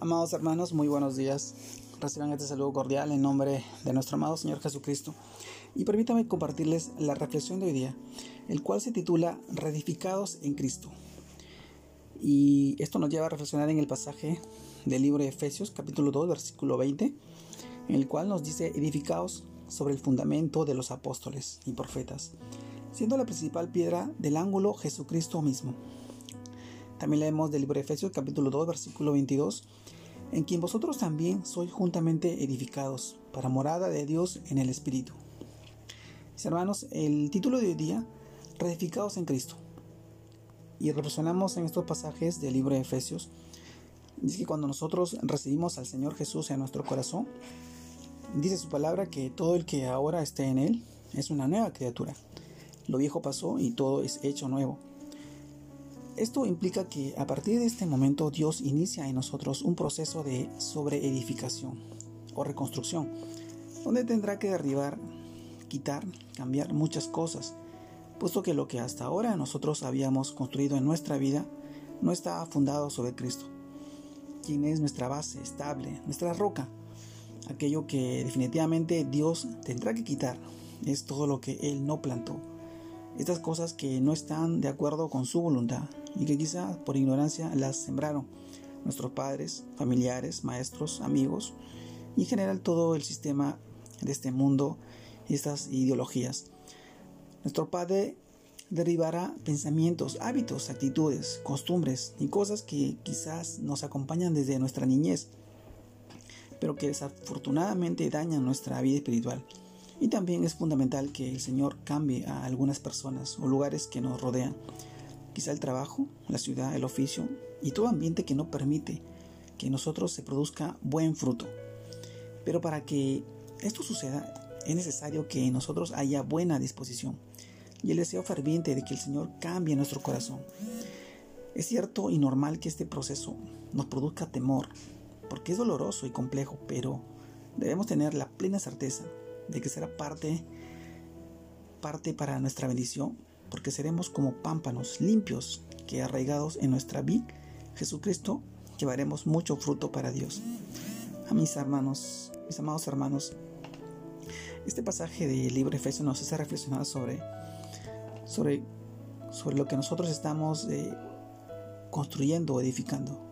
Amados hermanos, muy buenos días. Reciban este saludo cordial en nombre de nuestro amado Señor Jesucristo. Y permítanme compartirles la reflexión de hoy día, el cual se titula Reedificados en Cristo. Y esto nos lleva a reflexionar en el pasaje del libro de Efesios, capítulo 2, versículo 20, en el cual nos dice edificados sobre el fundamento de los apóstoles y profetas, siendo la principal piedra del ángulo Jesucristo mismo también leemos del libro de Efesios capítulo 2 versículo 22, en quien vosotros también sois juntamente edificados para morada de Dios en el Espíritu. Mis hermanos, el título de hoy día, Reedificados en Cristo. Y reflexionamos en estos pasajes del libro de Efesios. Dice que cuando nosotros recibimos al Señor Jesús en nuestro corazón, dice su palabra que todo el que ahora esté en Él es una nueva criatura. Lo viejo pasó y todo es hecho nuevo. Esto implica que a partir de este momento Dios inicia en nosotros un proceso de sobreedificación o reconstrucción, donde tendrá que derribar, quitar, cambiar muchas cosas, puesto que lo que hasta ahora nosotros habíamos construido en nuestra vida no estaba fundado sobre Cristo, quien es nuestra base estable, nuestra roca. Aquello que definitivamente Dios tendrá que quitar es todo lo que Él no plantó estas cosas que no están de acuerdo con su voluntad y que quizá por ignorancia las sembraron nuestros padres, familiares, maestros, amigos y en general todo el sistema de este mundo y estas ideologías. Nuestro Padre derribará pensamientos, hábitos, actitudes, costumbres y cosas que quizás nos acompañan desde nuestra niñez, pero que desafortunadamente dañan nuestra vida espiritual. Y también es fundamental que el Señor cambie a algunas personas o lugares que nos rodean. Quizá el trabajo, la ciudad, el oficio y todo ambiente que no permite que nosotros se produzca buen fruto. Pero para que esto suceda es necesario que en nosotros haya buena disposición y el deseo ferviente de que el Señor cambie nuestro corazón. Es cierto y normal que este proceso nos produzca temor, porque es doloroso y complejo, pero debemos tener la plena certeza de que será parte, parte para nuestra bendición, porque seremos como pámpanos limpios que arraigados en nuestra vid, Jesucristo, llevaremos mucho fruto para Dios. A mis hermanos, mis amados hermanos, este pasaje del libro Efesios nos hace reflexionar sobre, sobre, sobre lo que nosotros estamos eh, construyendo o edificando.